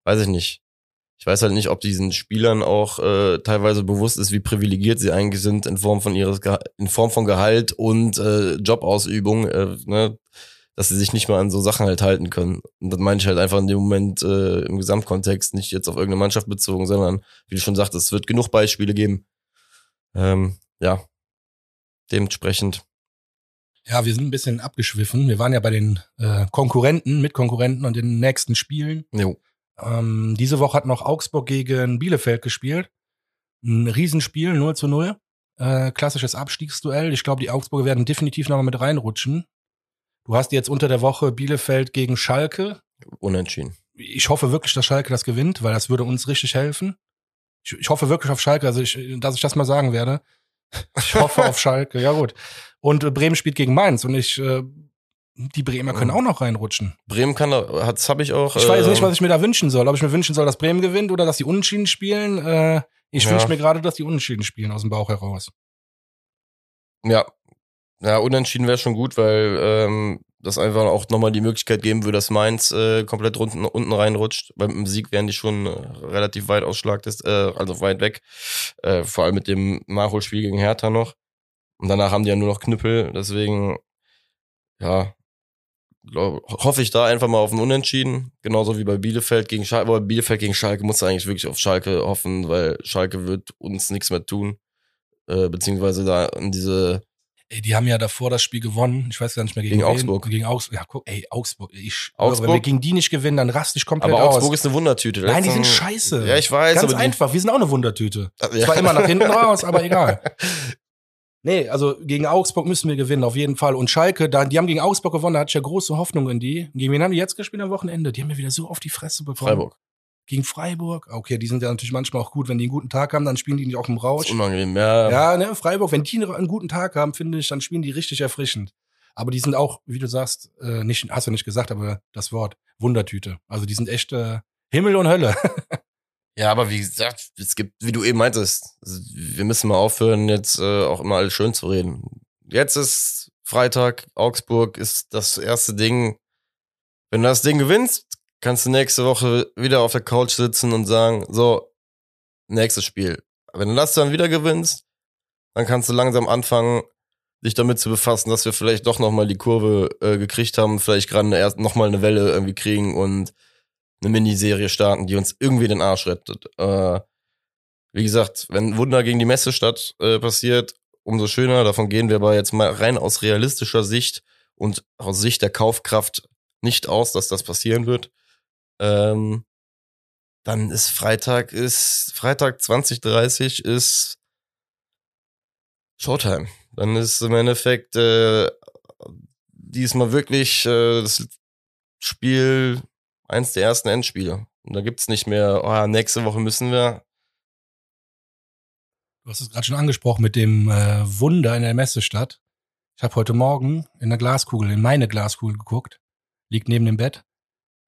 weiß ich nicht. Ich weiß halt nicht, ob diesen Spielern auch äh, teilweise bewusst ist, wie privilegiert sie eigentlich sind in Form von ihres Geha in Form von Gehalt und äh, Jobausübung, äh, ne? Dass sie sich nicht mal an so Sachen halt halten können. Und das meine ich halt einfach in dem Moment äh, im Gesamtkontext, nicht jetzt auf irgendeine Mannschaft bezogen, sondern wie du schon sagtest, es wird genug Beispiele geben. Ähm, ja, dementsprechend. ja, wir sind ein bisschen abgeschwiffen. Wir waren ja bei den äh, Konkurrenten, Mitkonkurrenten und den nächsten Spielen. Jo. Ähm, diese Woche hat noch Augsburg gegen Bielefeld gespielt. Ein Riesenspiel, 0 zu 0. Äh, klassisches Abstiegsduell. Ich glaube, die Augsburger werden definitiv nochmal mit reinrutschen. Du hast jetzt unter der Woche Bielefeld gegen Schalke. Unentschieden. Ich hoffe wirklich, dass Schalke das gewinnt, weil das würde uns richtig helfen. Ich, ich hoffe wirklich auf Schalke, also ich, dass ich das mal sagen werde. Ich hoffe auf Schalke, ja gut. Und äh, Bremen spielt gegen Mainz und ich, äh, die Bremer können auch noch reinrutschen. Bremen kann, da- hat's habe ich auch. Ich weiß nicht, äh, was ich mir da wünschen soll. Ob ich mir wünschen soll, dass Bremen gewinnt oder dass die Unentschieden spielen. Äh, ich Ja. wünsche mir gerade, dass die Unentschieden spielen aus dem Bauch heraus. Ja. Ja, unentschieden wäre schon gut, weil ähm, das einfach auch nochmal die Möglichkeit geben würde, dass Mainz äh, komplett unten, unten reinrutscht. Beim Sieg wären die schon äh, relativ weit ausschlag, äh, also weit weg. Äh, vor allem mit dem Nachholspiel gegen Hertha noch. Und danach haben die ja nur noch Knüppel. Deswegen, ja, glaub, hoffe ich da einfach mal auf ein Unentschieden. Genauso wie bei Bielefeld gegen Schalke. Aber Bielefeld gegen Schalke muss eigentlich wirklich auf Schalke hoffen, weil Schalke wird uns nichts mehr tun. Äh, beziehungsweise da in diese Ey, die haben ja davor das Spiel gewonnen. Ich weiß gar nicht mehr gegen, Gegen wen. Augsburg. Gegen Augsburg. Ja, guck, ey, Augsburg. Ich Augsburg? wenn wir gegen die nicht gewinnen, dann raste ich komplett Aber aus. Augsburg ist eine Wundertüte. Nein, die sind scheiße. Ja, ich weiß, Ganz einfach. Wir sind auch eine Wundertüte. Ja. Zwar immer nach hinten raus, aber egal. Nee, also gegen Augsburg müssen wir gewinnen, auf jeden Fall. Und Schalke, da, die haben gegen Augsburg gewonnen, da hatte ich ja große Hoffnung in die. Gegen wen haben die jetzt gespielt am Wochenende? Die haben mir wieder so auf die Fresse bekommen. Freiburg. Gegen Freiburg. Okay, die sind ja natürlich manchmal auch gut. Wenn die einen guten Tag haben, dann spielen die nicht auch im Das Rausch. ist unangenehm. Ja, Ja, ne, Freiburg, wenn die einen guten Tag haben, finde ich, dann spielen die richtig erfrischend. Aber die sind auch, wie du sagst, äh, nicht, hast du nicht gesagt, aber das Wort, Wundertüte. Also die sind echt äh, Himmel und Hölle. ja, aber wie gesagt, es gibt, wie du eben meintest, wir müssen mal aufhören, jetzt äh, auch immer alles schön zu reden. Jetzt ist Freitag, Augsburg ist das erste Ding. Wenn du das Ding gewinnst, kannst du nächste Woche wieder auf der Couch sitzen und sagen, so, nächstes Spiel. Wenn du das dann wieder gewinnst, dann kannst du langsam anfangen, dich damit zu befassen, dass wir vielleicht doch nochmal die Kurve äh, gekriegt haben, vielleicht gerade erst nochmal eine Welle irgendwie kriegen und eine Miniserie starten, die uns irgendwie den Arsch rettet. Äh, wie gesagt, wenn Wunder gegen die Messestadt äh, passiert, umso schöner. Davon gehen wir aber jetzt mal rein aus realistischer Sicht und aus Sicht der Kaufkraft nicht aus, dass das passieren wird. Ähm, dann ist Freitag ist Freitag 2030 ist Showtime. Dann ist im Endeffekt äh, diesmal wirklich äh, das Spiel eins der ersten Endspiele. Und da gibt's nicht mehr, oh, nächste Woche müssen wir. Du hast es gerade schon angesprochen mit dem äh, Wunder in der Messestadt. Ich habe heute Morgen in der Glaskugel, in meine Glaskugel geguckt, liegt neben dem Bett.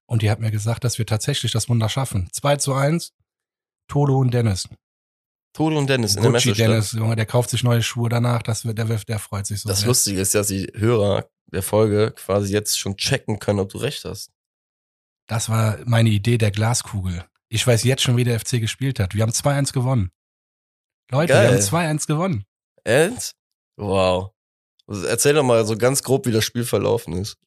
Und die hat mir gesagt, dass wir tatsächlich das Wunder schaffen. 2 zu 1, Tolo und Dennis. Tode und Dennis in der Gucci Messestadt. Dennis, Junge, der kauft sich neue Schuhe danach, das wird, der, der freut sich so. Das sehr. Lustige ist, dass die Hörer der Folge quasi jetzt schon checken können, ob du recht hast. Das war meine Idee der Glaskugel. Ich weiß jetzt schon, wie der FC gespielt hat. Wir haben 2-1 gewonnen. Leute, Geil. wir haben 2-1 gewonnen. And? Wow. Also erzähl doch mal so ganz grob, wie das Spiel verlaufen ist.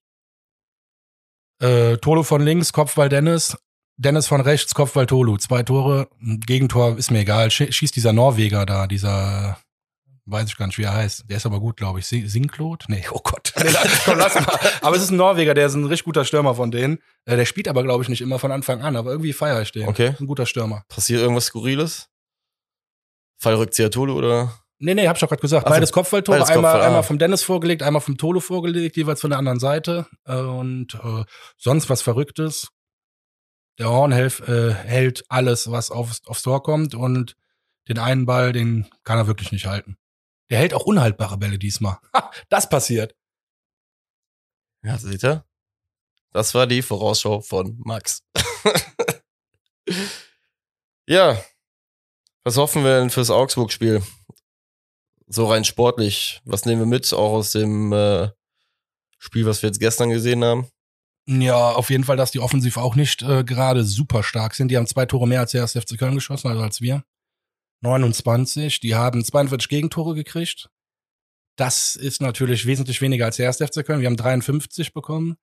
Äh, Tolo von links, Kopfball Dennis. Dennis von rechts, Kopfball Tolu, zwei Tore, Gegentor ist mir egal. Schießt dieser Norweger da, dieser weiß ich gar nicht, wie er heißt. Der ist aber gut, glaube ich. Sinklot? Nee, oh Gott. Nee, komm, lass mal. Aber es ist ein Norweger, der ist ein richtig guter Stürmer von denen. Äh, der spielt aber, glaube ich, nicht immer von Anfang an, aber irgendwie feiere ich den. Okay. Ein guter Stürmer. Passiert irgendwas Skurriles? Fallrückzieher Tolu oder? Nee, nee, hab ich doch gerade gesagt. Beides Kopfballtore. Beides einmal, Kopfball, ah. einmal vom Dennis vorgelegt, einmal vom Tolo vorgelegt, jeweils von der anderen Seite. Äh, und äh, sonst was Verrücktes. Der Horn äh, hält alles, was aufs, aufs Tor kommt und den einen Ball, den kann er wirklich nicht halten. Der hält auch unhaltbare Bälle diesmal. Ha, das passiert. Ja, seht ihr? Das war die Vorausschau von Max. ja. Was hoffen wir denn fürs Augsburg-Spiel? So rein sportlich. Was nehmen wir mit, auch aus dem äh, Spiel, was wir jetzt gestern gesehen haben? Ja, auf jeden Fall, dass die offensiv auch nicht äh, gerade super stark sind. Die haben zwei Tore mehr als der erste FC Köln geschossen, also als wir. 29. Die haben 42 Gegentore gekriegt. Das ist natürlich wesentlich weniger als der erste FC Köln. Wir haben 53 bekommen.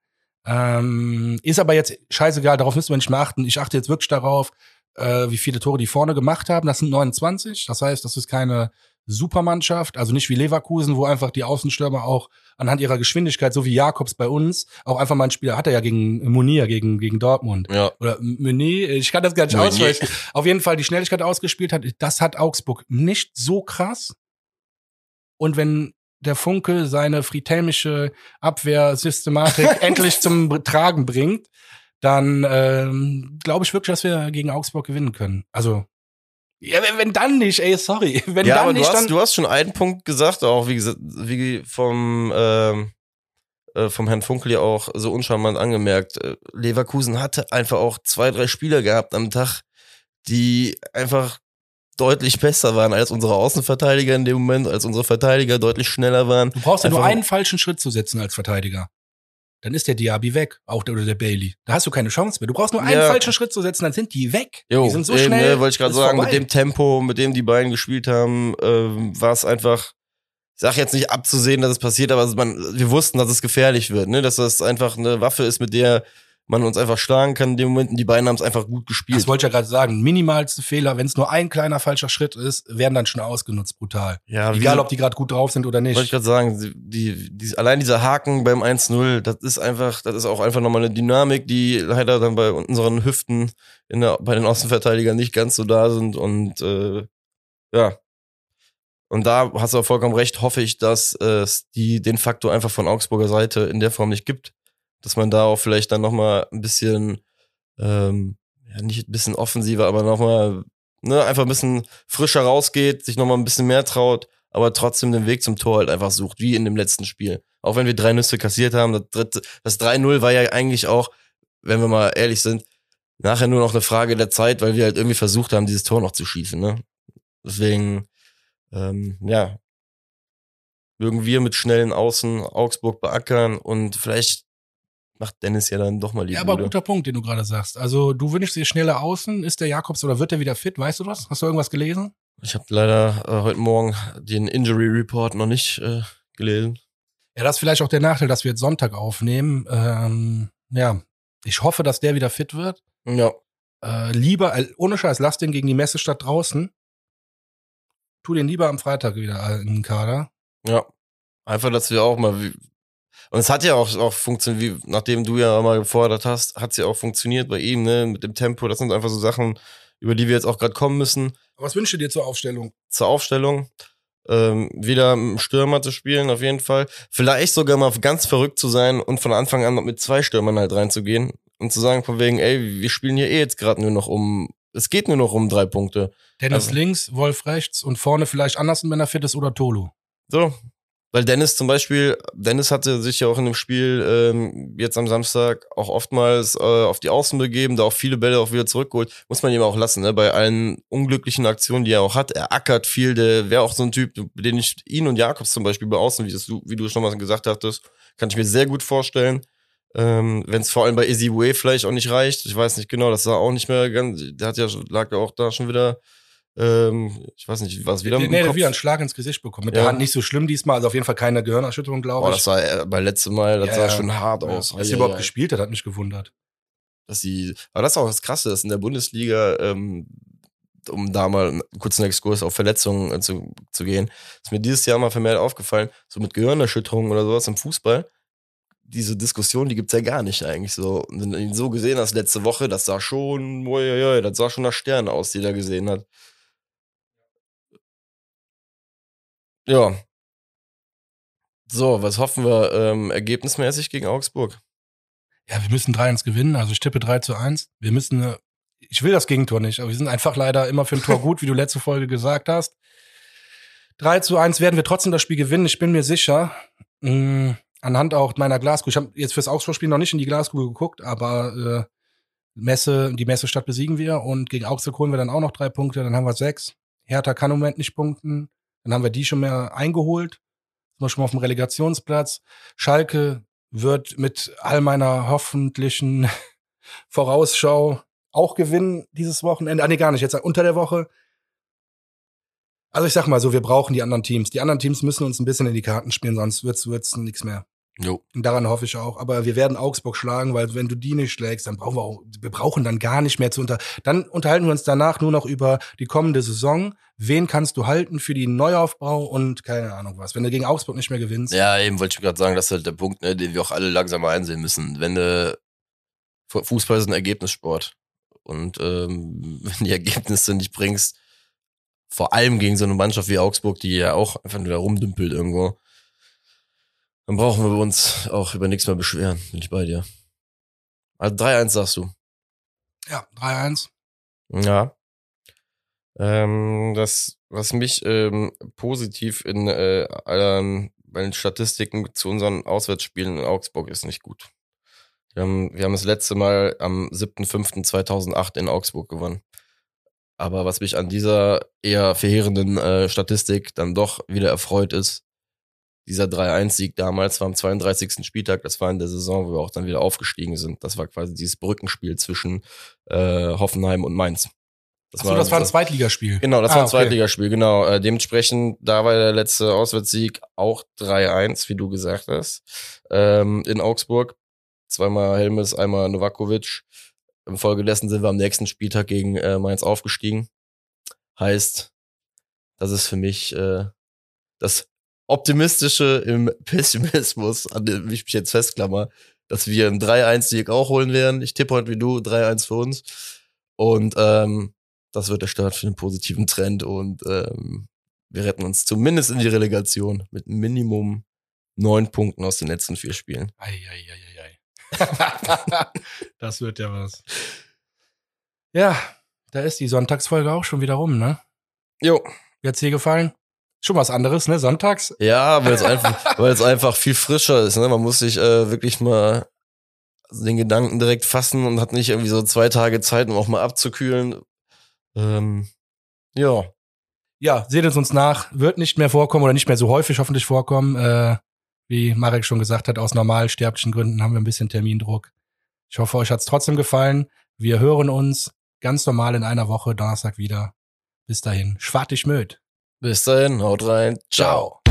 Ähm, ist aber jetzt scheißegal, darauf müssen wir nicht mehr achten. Ich achte jetzt wirklich darauf, äh, wie viele Tore die vorne gemacht haben. Das sind 29. Das heißt, das ist keine Supermannschaft, also nicht wie Leverkusen, wo einfach die Außenstürmer auch anhand ihrer Geschwindigkeit, so wie Jakobs bei uns, auch einfach mal ein Spieler hat er ja gegen Munir, gegen, gegen Dortmund. Ja. Oder Meunier, ich kann das gar nicht aussprechen. Auf jeden Fall die Schnelligkeit ausgespielt hat. Das hat Augsburg nicht so krass. Und wenn der Funke seine fritelmische Abwehrsystematik endlich zum Tragen bringt, dann ähm, glaube ich wirklich, dass wir gegen Augsburg gewinnen können. Also ja, wenn, dann nicht, ey, sorry. Wenn ja, dann aber nicht, du hast, du hast schon einen Punkt gesagt, auch wie wie vom ähm, äh, vom Herrn Funkel ja auch so uncharmant angemerkt. Äh, Leverkusen hatte einfach auch zwei, drei Spieler gehabt am Tag, die einfach deutlich besser waren als unsere Außenverteidiger in dem Moment, als unsere Verteidiger deutlich schneller waren. Du brauchst ja nur einen falschen Schritt zu setzen als Verteidiger dann ist der Diaby weg, auch der oder der Bailey. Da hast du keine Chance mehr. Du brauchst nur einen ja. falschen Schritt zu setzen, dann sind die weg. Jo, die sind so eben, schnell. Ne, wollte ich gerade sagen, vorbei. mit dem Tempo, mit dem die beiden gespielt haben, äh, war es einfach, ich sag jetzt nicht abzusehen, dass es passiert, aber man, wir wussten, dass es gefährlich wird, ne? dass das einfach eine Waffe ist, mit der man uns einfach schlagen kann in dem Moment. Die beiden haben es einfach gut gespielt. Das wollte ich ja gerade sagen. Minimalste Fehler, wenn es nur ein kleiner falscher Schritt ist, werden dann schon ausgenutzt, brutal. Ja, Egal, ob die gerade gut drauf sind oder nicht. Wollte ich gerade sagen, die, die, allein dieser Haken beim 1-0, das ist einfach, das ist auch einfach nochmal eine Dynamik, die leider dann bei unseren Hüften in der, bei den Außenverteidigern nicht ganz so da sind. Und äh, ja, und da hast du auch vollkommen recht, hoffe ich, dass es die, den Faktor einfach von Augsburger Seite in der Form nicht gibt dass man da auch vielleicht dann nochmal ein bisschen, ähm, ja, nicht ein bisschen offensiver, aber nochmal, ne, einfach ein bisschen frischer rausgeht, sich nochmal ein bisschen mehr traut, aber trotzdem den Weg zum Tor halt einfach sucht, wie in dem letzten Spiel. Auch wenn wir drei Nüsse kassiert haben, das dritte, das 3-0 war ja eigentlich auch, wenn wir mal ehrlich sind, nachher nur noch eine Frage der Zeit, weil wir halt irgendwie versucht haben, dieses Tor noch zu schießen, ne? Deswegen, ähm, ja, mögen wir mit schnellen Außen Augsburg beackern und vielleicht macht Dennis ja dann doch mal die Ja, aber guter Punkt, den du gerade sagst. Also du wünschst dir schnelle Außen. Ist der Jakobs oder wird er wieder fit? Weißt du das? Hast du irgendwas gelesen? Ich habe leider äh, heute Morgen den Injury Report noch nicht äh, gelesen. Ja, das ist vielleicht auch der Nachteil, dass wir jetzt Sonntag aufnehmen. Ähm, ja, ich hoffe, dass der wieder fit wird. Ja. Äh, lieber, äh, ohne Scheiß, lass den gegen die Messestadt draußen. Tu den lieber am Freitag wieder in den Kader. Ja. Einfach, dass wir auch mal, und es hat ja auch, auch funktioniert, wie, nachdem du ja mal gefordert hast, hat es ja auch funktioniert bei ihm, ne, mit dem Tempo. Das sind einfach so Sachen, über die wir jetzt auch gerade kommen müssen. Was wünschst du dir zur Aufstellung? Zur Aufstellung. Ähm, wieder Stürmer zu spielen, auf jeden Fall. Vielleicht sogar mal ganz verrückt zu sein und von Anfang an mit zwei Stürmern halt reinzugehen und zu sagen, von wegen, ey, wir spielen hier eh jetzt gerade nur noch um, es geht nur noch um drei Punkte. Dennis also, links, Wolf rechts und vorne vielleicht Andersen, wenn er fit ist, oder Tolu. So, weil Dennis zum Beispiel, Dennis hatte sich ja auch in dem Spiel ähm, jetzt am Samstag auch oftmals äh, auf die Außen begeben, da auch viele Bälle auch wieder zurückgeholt. Muss man ihm auch lassen, ne? bei allen unglücklichen Aktionen, die er auch hat. Er ackert viel, der wäre auch so ein Typ, den ich ihn und Jakobs zum Beispiel bei Außen, wie, das, wie du schon mal gesagt hattest, kann ich mir sehr gut vorstellen. Ähm, Wenn es vor allem bei Easy Way vielleicht auch nicht reicht. Ich weiß nicht genau, das sah auch nicht mehr ganz, der hat ja, lag ja auch da schon wieder ähm, ich weiß nicht, was wieder nee, nee, der wieder einen Schlag ins Gesicht bekommen. Mit ja. der Hand nicht so schlimm diesmal, also auf jeden Fall keine Gehirnerschütterung, glaube ich. Boah, das sah äh, bei letztem Mal, das ja, sah schon hart aus. Dass er überhaupt gespielt hat, hat mich gewundert. dass sie, aber das ist auch das Krasse, dass in der Bundesliga, ähm, um da mal einen kurzen Exkurs auf Verletzungen äh, zu, zu gehen, ist mir dieses Jahr mal vermehrt aufgefallen, so mit Gehirnerschütterungen oder sowas im Fußball, diese Diskussion, die gibt's ja gar nicht eigentlich so. Und wenn du ihn so gesehen hast letzte Woche, das sah schon, uiuiui, das sah schon nach Stern aus, die er gesehen hat. Ja. So, was hoffen wir ähm, ergebnismäßig gegen Augsburg? Ja, wir müssen 3-1 gewinnen. Also ich tippe 3 zu 1. Wir müssen, äh, ich will das Gegentor nicht, aber wir sind einfach leider immer für ein Tor gut, wie du letzte Folge gesagt hast. 3 zu 1 werden wir trotzdem das Spiel gewinnen. Ich bin mir sicher. Mh, mm, anhand auch meiner Glaskugel. Ich habe jetzt fürs Augsburg-Spiel noch nicht in die Glaskugel geguckt, aber äh, Messe, die Messestadt besiegen wir und gegen Augsburg holen wir dann auch noch drei Punkte. Dann haben wir sechs. Hertha kann im Moment nicht punkten. Dann haben wir die schon mehr eingeholt. Sind wir schon mal auf dem Relegationsplatz. Schalke wird mit all meiner hoffentlichen Vorausschau auch gewinnen dieses Wochenende. Ah, nee, gar nicht. Jetzt unter der Woche. Also ich sag mal so, wir brauchen die anderen Teams. Die anderen Teams müssen uns ein bisschen in die Karten spielen, sonst wird's wird's nichts mehr. Jo. Und daran hoffe ich auch. Aber wir werden Augsburg schlagen, weil wenn du die nicht schlägst, dann brauchen wir auch, wir brauchen dann gar nicht mehr zu unter. Dann unterhalten wir uns danach nur noch über die kommende Saison. Wen kannst du halten für die Neuaufbau und keine Ahnung was. Wenn du gegen Augsburg nicht mehr gewinnst. Ja, eben wollte ich gerade sagen, das ist halt der Punkt, ne, den wir auch alle langsam einsehen müssen. Wenn du Fußball ist ein Ergebnissport. Und ähm, wenn die Ergebnisse nicht bringst, vor allem gegen so eine Mannschaft wie Augsburg, die ja auch einfach nur da rumdümpelt irgendwo, dann brauchen wir uns auch über nichts mehr beschweren. Bin ich bei dir. Also 3-1 sagst du. Ja, 3-1. Ja. Ähm, das, was mich ähm, positiv in äh, allen, bei den Statistiken zu unseren Auswärtsspielen in Augsburg ist nicht gut. Wir haben, wir haben das letzte Mal am 7.5.2008 in Augsburg gewonnen. Aber was mich an dieser eher verheerenden äh, Statistik dann doch wieder erfreut ist, dieser 3-1-Sieg damals war am 32. Spieltag, das war in der Saison, wo wir auch dann wieder aufgestiegen sind. Das war quasi dieses Brückenspiel zwischen äh, Hoffenheim und Mainz. Das Ach so, war, das war ein Zweitligaspiel. Genau, das ah, war ein okay. Zweitligaspiel, genau. Äh, dementsprechend, da war der letzte Auswärtssieg auch 3-1, wie du gesagt hast, ähm, in Augsburg. Zweimal Helmes, einmal Novakovic. Infolgedessen sind wir am nächsten Spieltag gegen äh, Mainz aufgestiegen. Heißt, das ist für mich äh, das optimistische im Pessimismus, an dem ich mich jetzt festklammer, dass wir einen 3-1-Sieg auch holen werden. Ich tippe heute wie du 3-1 für uns. Und ähm, das wird der Start für einen positiven Trend und ähm, wir retten uns zumindest in die Relegation mit Minimum neun Punkten aus den letzten vier Spielen. Ei, ei, ei, ei, ei. das wird ja was. Ja, da ist die Sonntagsfolge auch schon wieder rum, ne? Jo. Wie hat's dir gefallen? Schon was anderes, ne? Sonntags? Ja, weil es einfach, weil es einfach viel frischer ist, ne? Man muss sich äh, wirklich mal den Gedanken direkt fassen und hat nicht irgendwie so zwei Tage Zeit, um auch mal abzukühlen. Ähm, ja. Ja, seht es uns nach. Wird nicht mehr vorkommen oder nicht mehr so häufig hoffentlich vorkommen. Äh, wie Marek schon gesagt hat, aus normal sterblichen Gründen haben wir ein bisschen Termindruck. Ich hoffe, euch hat's trotzdem gefallen. Wir hören uns ganz normal in einer Woche, Donnerstag wieder. Bis dahin. Schwartig Möd. Bis dahin, haut rein. Ciao.